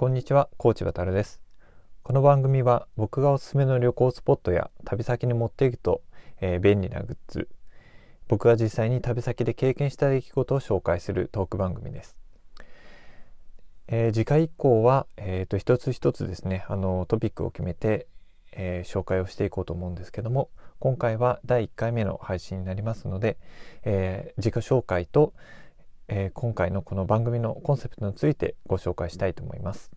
こんにちは、コーチ渡です。この番組は僕がおすすめの旅行スポットや旅先に持っていくと、えー、便利なグッズ、僕が実際に旅先で経験した出来事を紹介するトーク番組です。えー、次回以降は、えーと、一つ一つですねあのトピックを決めて、えー、紹介をしていこうと思うんですけども今回は第1回目の配信になりますので、え自己紹介と、えー、今回のこの番組のコンセプトについてご紹介したいと思います。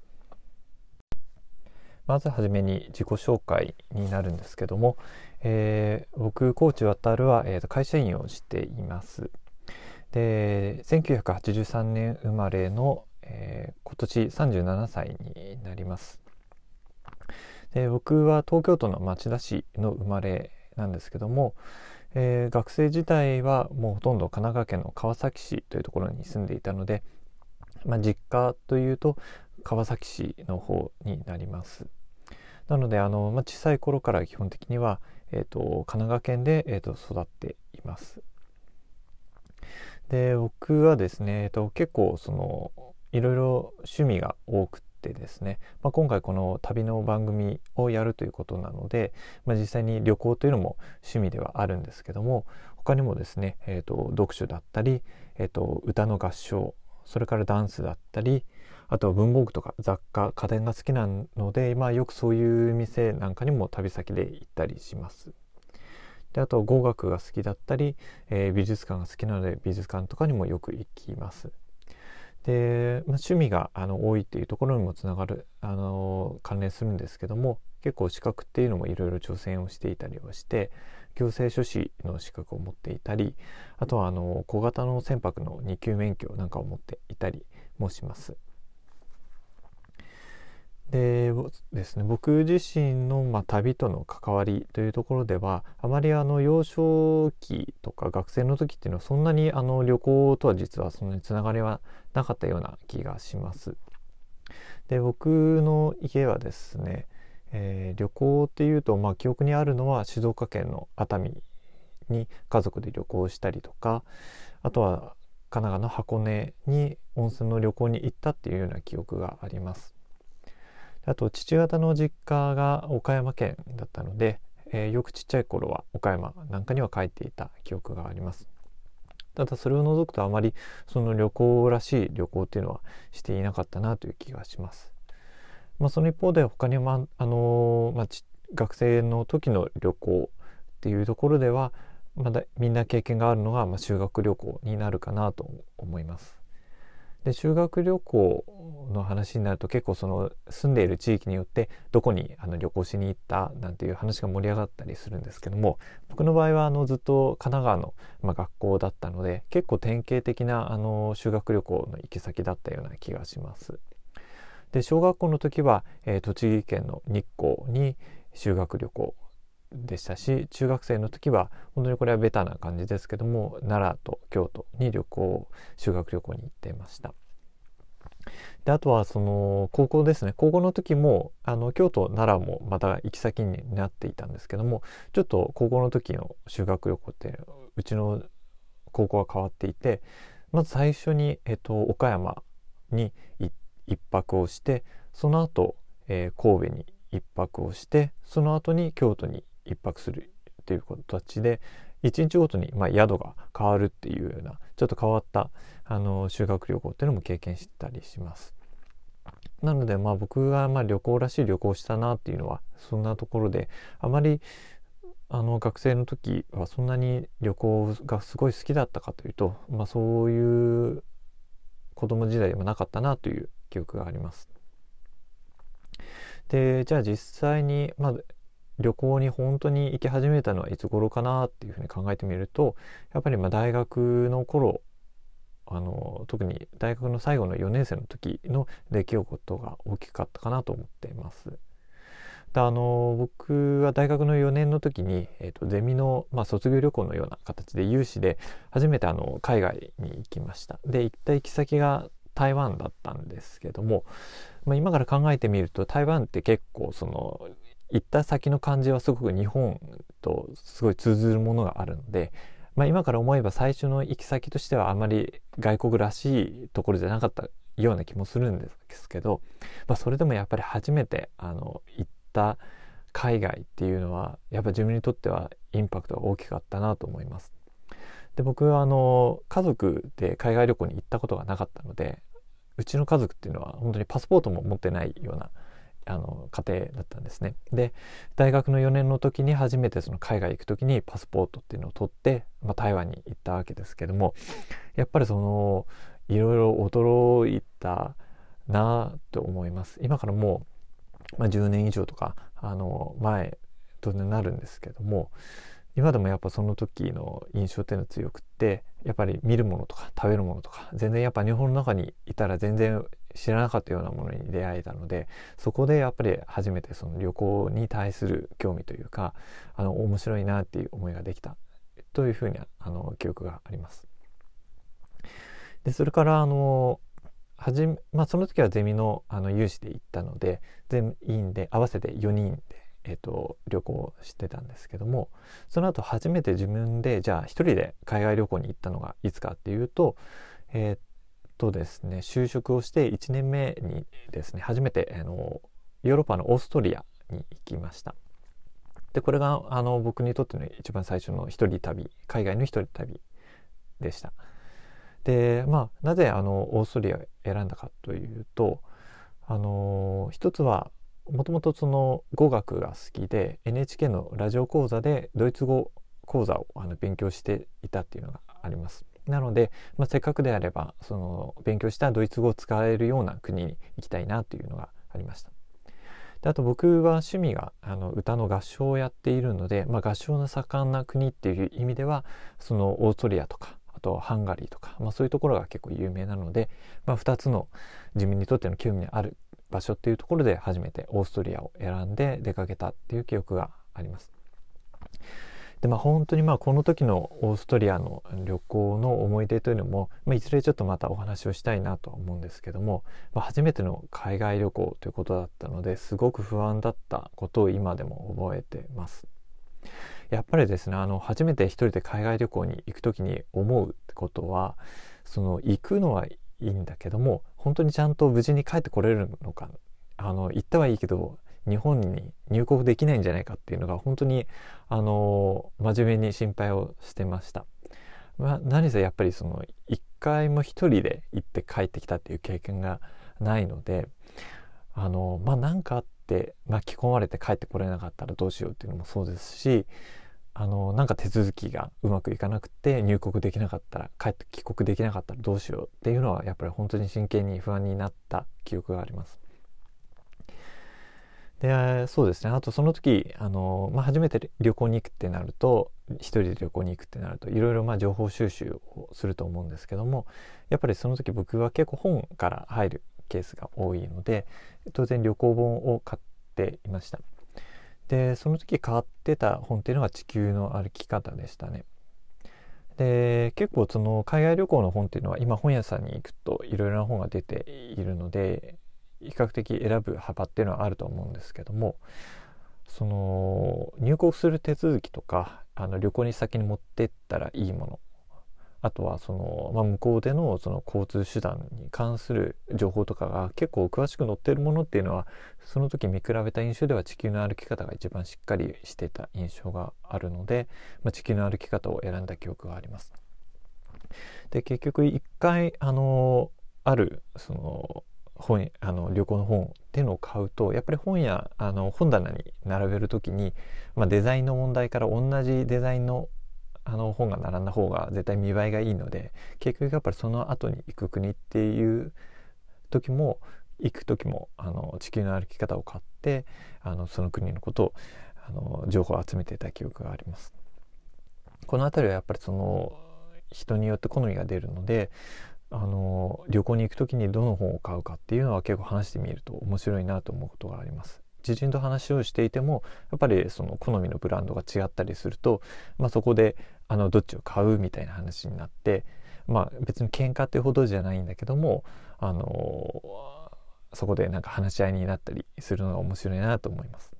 まずはじめに自己紹介になるんですけども、えー、僕コーチ渡るは、えー、会社員をしています。で1983年生まれの、えー、今年37歳になります。で僕は東京都の町田市の生まれなんですけども、えー、学生時代はもうほとんど神奈川県の川崎市というところに住んでいたので、まあ、実家というと川崎市の方になります。なのであの、まあ、小さい頃から基本的には、えーと、神奈川県で、えーと、育っています。で僕はですね、えーと、結構そのいろいろ趣味が多くててですね、まあ、今回この旅の番組をやるということなので、まあ、実際に旅行というのも趣味ではあるんですけども他にもですね、えー、と読書だったり、えー、と歌の合唱それからダンスだったりあとは文房具とか雑貨家電が好きなので、まあ、よくそういう店なんかにも旅先で行ったりします。であと語学が好きだったり、えー、美術館が好きなので美術館とかにもよく行きます。で、まあ、趣味があの多いっていうところにもつながる、あの関連するんですけども結構資格っていうのもいろいろ挑戦をしていたりはして行政書士の資格を持っていたりあとはあの小型の船舶の2級免許なんかを持っていたりもします。でですね僕自身の、まあ、旅との関わりというところではあまりあの幼少期とか学生の時っていうのはそんなにあの旅行とは実はそんなにつながりはなかったような気がします。で僕の家はですね、えー、旅行っていうと、まあ、記憶にあるのは静岡県の熱海に家族で旅行したりとかあとは神奈川の箱根に温泉の旅行に行ったっていうような記憶があります。あと父方の実家が岡山県だったので、えー、よくちっちゃい頃は岡山なんかには帰っていた記憶がありますただそれを除くとあまりその旅行らしい旅行っていうのはしていなかったなという気がします、まあ、その一方で他にもあのー、まあ、学生の時の旅行っていうところではまだみんな経験があるのが、まあ、修学旅行になるかなと思います。で修学旅行の話になると結構その住んでいる地域によってどこにあの旅行しに行ったなんていう話が盛り上がったりするんですけども僕の場合はあのずっと神奈川の、ま、学校だったので結構典型的なあの修学旅行の行き先だったような気がします。で小学校の時は、えー、栃木県の日光に修学旅行でしたし中学生の時は本当にこれはベタな感じですけども奈良と京都に旅行修学旅行に行っていました。であとはその高校ですね高校の時もあの京都奈良もまた行き先になっていたんですけどもちょっと高校の時の修学旅行ってうちの高校は変わっていてまず最初に、えっと、岡山に1泊をしてその後、えー、神戸に1泊をしてその後に京都に1泊するっていう形で1日ごとにま宿が変わるっていうようなちょっと変わったあの修学旅行っていうのも経験したりします。なのでまあ僕がまあ旅行らしい旅行したなっていうのはそんなところであまりあの学生の時はそんなに旅行がすごい好きだったかというと、まあ、そういう子供時代でもなかったなという記憶があります。でじゃあ実際に、まあ、旅行に本当に行き始めたのはいつ頃かなっていうふうに考えてみるとやっぱりま大学の頃あの特に大学の最後の4年生の時の出来事が大きかったかなと思っています。であの僕は大学の4年の時に、えーと、ゼミの、まあ、卒業旅行のような形で有志で初めてあの海外に行きました。で行った行き先が台湾だったんですけども、まあ、今から考えてみると台湾って結構その行った先の感じはすごく日本とすごい通ずるものがあるので、まあ、今から思えば最初の行き先としてはあまり外国らしいところじゃなかったような気もするんですけど、まあ、それでもやっぱり初めてあの行った海外っていうのはやっぱ自分にとってはインパクトが大きかったなと思います。で僕はあの家族で海外旅行に行ったことがなかったのでうちの家族っていうのは本当にパスポートも持ってないようなあの家庭だったんですね。で大学の4年の時に初めてその海外行く時にパスポートっていうのを取って、まあ、台湾に行ったわけですけどもやっぱりそのいろいろ驚いたなと思います。今からもう、まあ、10年以上とかあの前となるんですけども今でもやっぱその時の印象っていうのは強くってやっぱり見るものとか食べるものとか全然やっぱ日本の中にいたら全然知らなかったようなものに出会えたのでそこでやっぱり初めてその旅行に対する興味というかあの面白いなっていう思いができたというふうにあの記憶があります。でそれからあのはじまあ、その時はゼミのあの有志で行ったので全員で合わせて4人でえーと、旅行してたんですけどもその後初めて自分でじゃあ一人で海外旅行に行ったのがいつかっていうとえっ、とですね就職をして1年目にですね初めてあのヨーロッパのオーストリアに行きました。でこれがあの僕にとっての一番最初の一人旅海外の一人旅でした。でまあなぜあのオーストリアを選んだかというとあの一つはもともとその語学が好きで NHK のラジオ講座でドイツ語講座をあの勉強していたっていうのがあります。なので、まあ、せっかくであればその勉強したドイツ語を使えるような国に行きたいなというのがありました。であと僕は趣味があの歌の合唱をやっているので、まあ、合唱の盛んな国っていう意味ではそのオーストリアとかあとハンガリーとか、まあ、そういうところが結構有名なので、まあ、2つの自分にとっての興味のある場所っていうところで初めてオーストリアを選んで出かけたっていう記憶があります。でまあ本当にまあこの時のオーストリアの旅行の思い出というのも、まあ、いずれちょっとまたお話をしたいなと思うんですけども、まあ、初めての海外旅行ということだったのですごく不安だったことを今でも覚えてます。やっぱりですねあの初めて一人で海外旅行に行く時に思うってことはその行くのはいいんだけども本当にちゃんと無事に帰ってこれるのかあの行ったはいいけど日本に入国できないんじゃないかっていうのが本当にあの真面目に心配をしてました。まあ、何せやっぱりその一回も一人で行って帰ってきたっていう経験がないのであのまあ何かあって巻き込まれて帰ってこれなかったらどうしようっていうのもそうですしあのなんか手続きがうまくいかなくて入国できなかったら帰って帰国できなかったらどうしようっていうのはやっぱり本当に真剣に不安になった記憶があります。でそうですねあとその時あの、まあ、初めて旅行に行くってなると一人で旅行に行くってなるといろいろまあ情報収集をすると思うんですけどもやっぱりその時僕は結構本から入るケースが多いので当然旅行本を買っていました。でその時買ってた本っていうのが地球の歩き方でしたね。で結構その海外旅行の本っていうのは今本屋さんに行くといろいろな本が出ているので比較的選ぶ幅っていうのはあると思うんですけどもその入国する手続きとかあの旅行に先に持ってったらいいものあとはその、まあ、向こうでのその交通手段に関する情報とかが結構詳しく載ってるものっていうのはその時見比べた印象では地球の歩き方が一番しっかりしてた印象があるので、まあ、地球の歩き方を選んだ記憶があります。で結局一回あのあるその本あの旅行の本っていうのを買うとやっぱり本やあの本棚に並べる時に、まあ、デザインの問題から同じデザインのあの本が並んだ方が絶対見栄えがいいので結局やっぱりその後に行く国っていう時も行く時もあの地球の歩き方を買ってあのその国のことをあの情報を集めていた記憶があります。この辺りはやっぱりその人によって好みが出るのであの旅行に行く時にどの本を買うかっていうのは結構話してみると面白いなと思うことがあります。知人と話をしていてもやっぱりその好みのブランドが違ったりすると、まあ、そこであのどっちを買うみたいな話になってまあ別に喧嘩ってほどじゃないんだけどもあのそこでなんか話し合いになったりするのが面白いなと思います。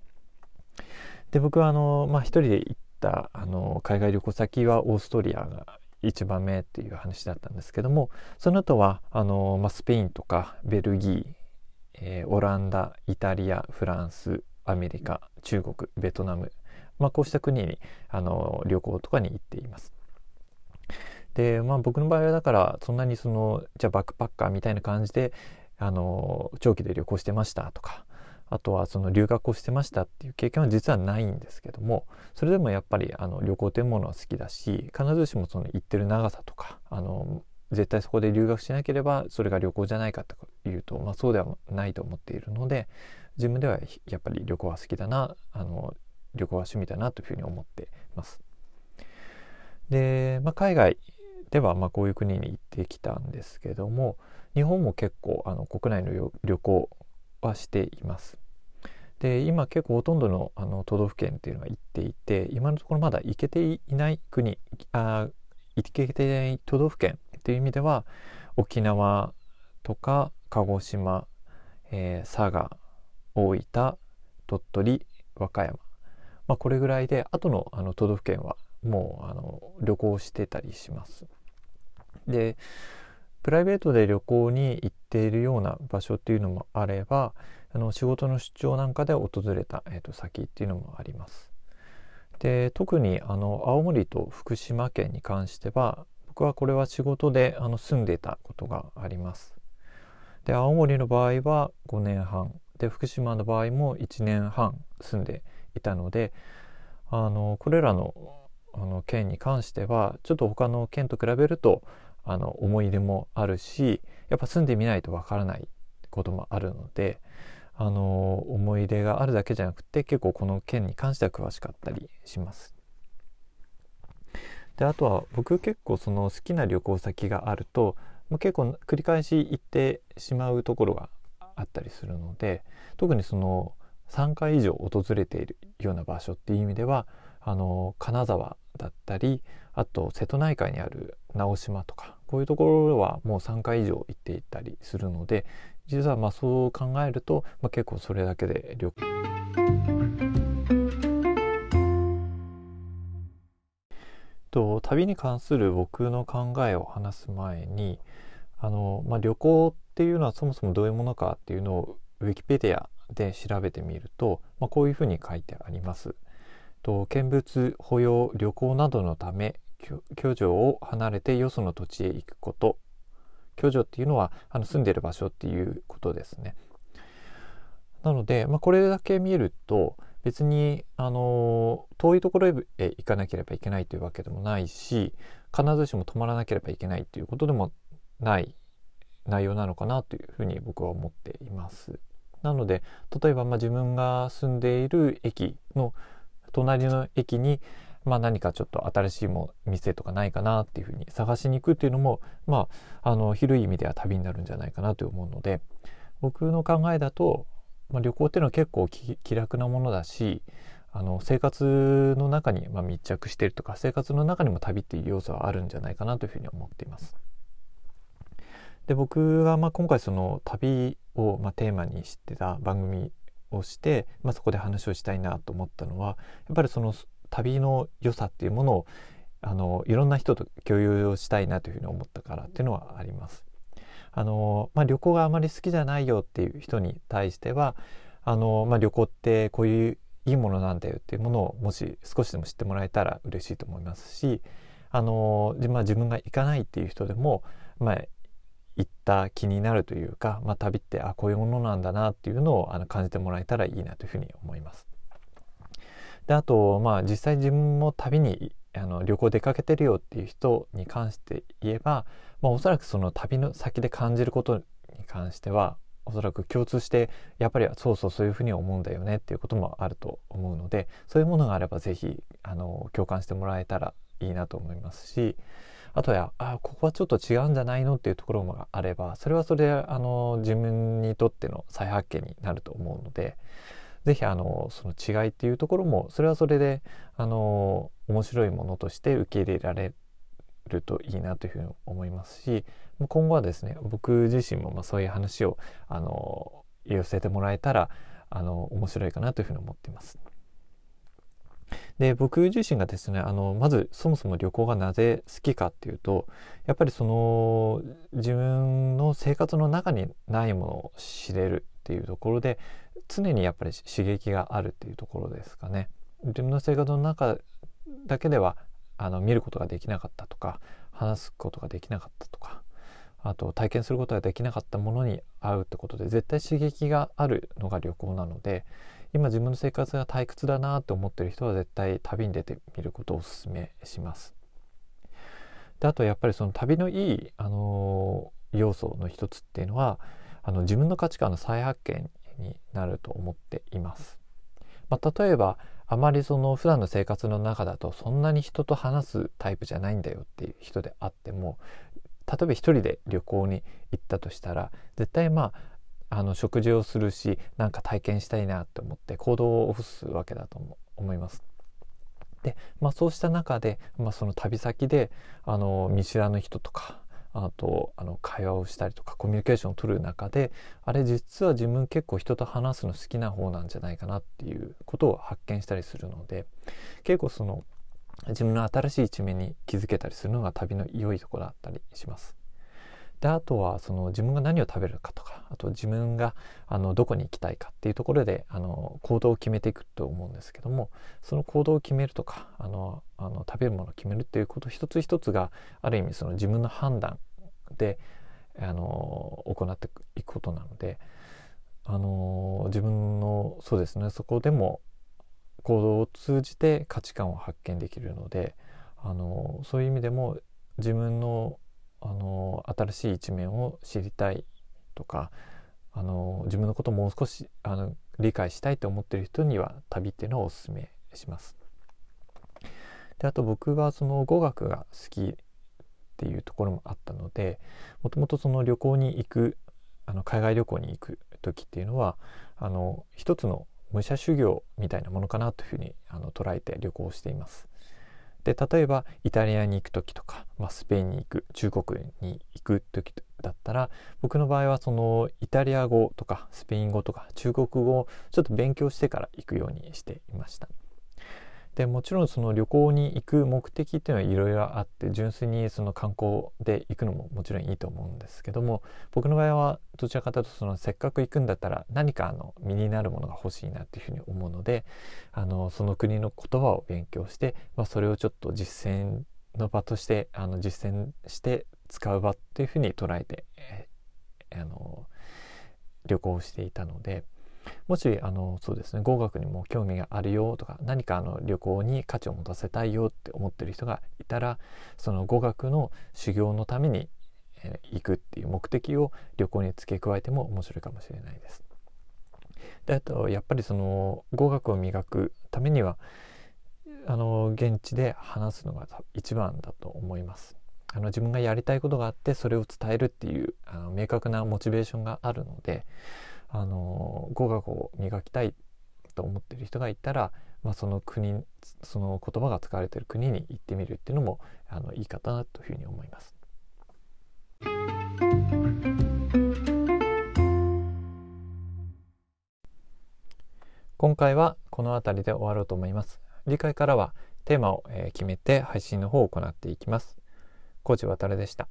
で僕はあの、まあ、一人で行ったあの海外旅行先はオーストリアが1番目っていう話だったんですけどもその後はあの、まあ、スペインとかベルギー、えー、オランダイタリアフランスアメリカ中国ベトナム、まあ、こうした国にあの旅行とかに行っています。でまあ僕の場合はだからそんなにそのじゃあバックパッカーみたいな感じであの長期で旅行してましたとかあとはその留学をしてましたっていう経験は実はないんですけどもそれでもやっぱりあの旅行というものは好きだし必ずしもその行ってる長さとかあの絶対そこで留学しなければそれが旅行じゃないかというと、まあ、そうではないと思っているので自分ではやっぱり旅行は好きだなあの旅行は趣味だなというふうに思ってます。で、まあ、海外ではまこういう国に行ってきたんですけども日本も結構あの国内の旅行はしています。で今結構ほとんどのあの都道府県っていうのは行っていて今のところまだ行けていない国あ行けていない都道府県っていう意味では沖縄とか鹿児島、えー、佐賀大分鳥取和歌山、まあ、これぐらいで後のあの都道府県はもうあの旅行してたりします。でプライベートで旅行に行っているような場所っていうのもあればあの仕事の出張なんかで訪れた、えー、と先っていうのもあります。で特にあの青森と福島県に関しては僕はこれは仕事であの住んでたことがあります。で青森の場合は5年半で福島の場合も1年半住んでいたのであのこれらのあの県に関してはちょっと他の県と比べるとあの思い出もあるしやっぱ住んでみないとわからないこともあるのであの思い出があるだけじゃなくて結構この件に関しては詳しかったりします。であとは僕結構その好きな旅行先があると結構繰り返し行ってしまうところがあったりするので特にその3回以上訪れているような場所っていう意味ではあの金沢だったりあと瀬戸内海にある直島とかこういうところはもう3回以上行っていたりするので実はまあそう考えると、まあ、結構それだけで旅行。と旅に関する僕の考えを話す前にあの、まあ、旅行っていうのはそもそもどういうものかっていうのをウィキペディアで調べてみると、まあ、こういうふうに書いてあります。と見物保養旅行などのため居城を離れてよその土地へ行くこと居城っていうのはあの住んでる場所っていうことですね。なので、まあ、これだけ見ると別にあの遠いところへ行かなければいけないというわけでもないし必ずしも泊まらなければいけないということでもない内容なのかなというふうに僕は思っています。なので例えばま自分が住んでいる駅の隣の駅に、まあ、何かちょっと新しいも店とかないかなっていうふうに探しに行くっていうのも、まあ、あの広い意味では旅になるんじゃないかなと思うので僕の考えだと、まあ、旅行っていうのは結構気楽なものだしあの生活の中に、ま、密着してるとか生活の中にも旅っていう要素はあるんじゃないかなというふうに思っています。で僕はまあ今回その旅をまあテーマにしてた番組をして、まあ、そこで話をしたいなと思ったのはやっぱりその旅の良さっていうものをあのいろんな人と共有をしたいなというふうに思ったからっていうのはあります。あのまあ、旅行があまり好きじゃないよっていう人に対してはあの、まあ、旅行ってこういういいものなんだよっていうものをもし少しでも知ってもらえたら嬉しいと思いますしあの、まあ、自分が行かないっていう人でも、まあ、行った気になるというか、まあ、旅ってあこういうものなんだなっていうのをあの感じてもらえたらいいなというふうに思います。であとまあ実際自分も旅にあの旅行出かけてるよっていう人に関して言えば、まあ、おそらくその旅の先で感じることに関してはおそらく共通してやっぱりそうそうそういうふうに思うんだよねっていうこともあると思うのでそういうものがあれば是非あの共感してもらえたらいいなと思いますしあとはあここはちょっと違うんじゃないのっていうところもあればそれはそれであの自分にとっての再発見になると思うので是非あのその違いっていうところもそれはそれであの面白いものとして受け入れられるといいなというふうに思いますし今後はですね僕自身もまあそういう話をあの寄せてもらえたらあの面白いかなというふうに思っています。で僕自身がですねあのまずそもそも旅行がなぜ好きかっていうとやっぱりその自分の生活の中にないものを知れるっていうところで常にやっぱり刺激があるっていうところですかね。自分の生活の中だけではあの見ることができなかったとか話すことができなかったとかあと体験することができなかったものに会うってことで絶対刺激があるのが旅行なので今自分の生活が退屈だなと思ってる人は絶対旅に出てみることをお勧めします。であとやっぱりその旅のいい、あのー、要素の一つっていうのはあの自分の価値観の再発見になると思っています。まあ、例えばあまりその普段の生活の中だとそんなに人と話すタイプじゃないんだよっていう人であっても例えば一人で旅行に行ったとしたら絶対まああの食事をするしなんか体験したいなと思って行動を起こすわけだと思います。で、まあ、そうした中で、まあ、その旅先であの見知らぬ人とかあとあの会話をしたりとかコミュニケーションを取る中であれ実は自分結構人と話すの好きな方なんじゃないかなっていうことを発見したりするので結構その自分の新しい一面に気づけたりするのが旅の良いところだったりします。であとはその自分が何を食べるかとかあと自分があのどこに行きたいかっていうところであの行動を決めていくと思うんですけどもその行動を決めるとかあのあの食べるものを決めるっていうこと一つ一つがある意味その自分の判断であの行っていくことなのであの自分のそうですねそこでも行動を通じて価値観を発見できるのであのそういう意味でも自分のあの新しい一面を知りたいとかあの自分のことをもう少しあの理解したいと思ってる人には旅っていうのをおすすめします。であと僕はその語学が好きっていうところもあったのでもともとその旅行に行くあの海外旅行に行く時っていうのはあの一つの武者修行みたいなものかなというふうにあの捉えて旅行しています。で例えばイタリアに行く時とか、まあ、スペインに行く中国に行く時だったら僕の場合はそのイタリア語とかスペイン語とか中国語をちょっと勉強してから行くようにしていました。でもちろんその旅行に行く目的っていうのはいろいろあって純粋にその観光で行くのももちろんいいと思うんですけども僕の場合はどちらかというとそのせっかく行くんだったら何かあの身になるものが欲しいなっていうふうに思うのであのその国の言葉を勉強して、まあ、それをちょっと実践の場としてあの実践して使う場っていうふうに捉えて、え、あの旅行していたので。もしあのそうですね語学にも興味があるよとか何かあの旅行に価値を持たせたいよって思ってる人がいたらその語学の修行のために、えー、行くっていう目的を旅行に付け加えても面白いかもしれないです。であとやっぱりその語学を磨くためにはあの現地で話すのが一番だと思います。あの自分がやりたいことがあってそれを伝えるっていうあの明確なモチベーションがあるのであの語学を磨きたいと思ってる人がいたら、まあ、その国その言葉が使われている国に行ってみるっていうのもあのいいかなというふうに思います。今回はこの辺りで終わろうと思います。次回からはテーマを決めて配信の方を行っていきます。コーチ渡でした。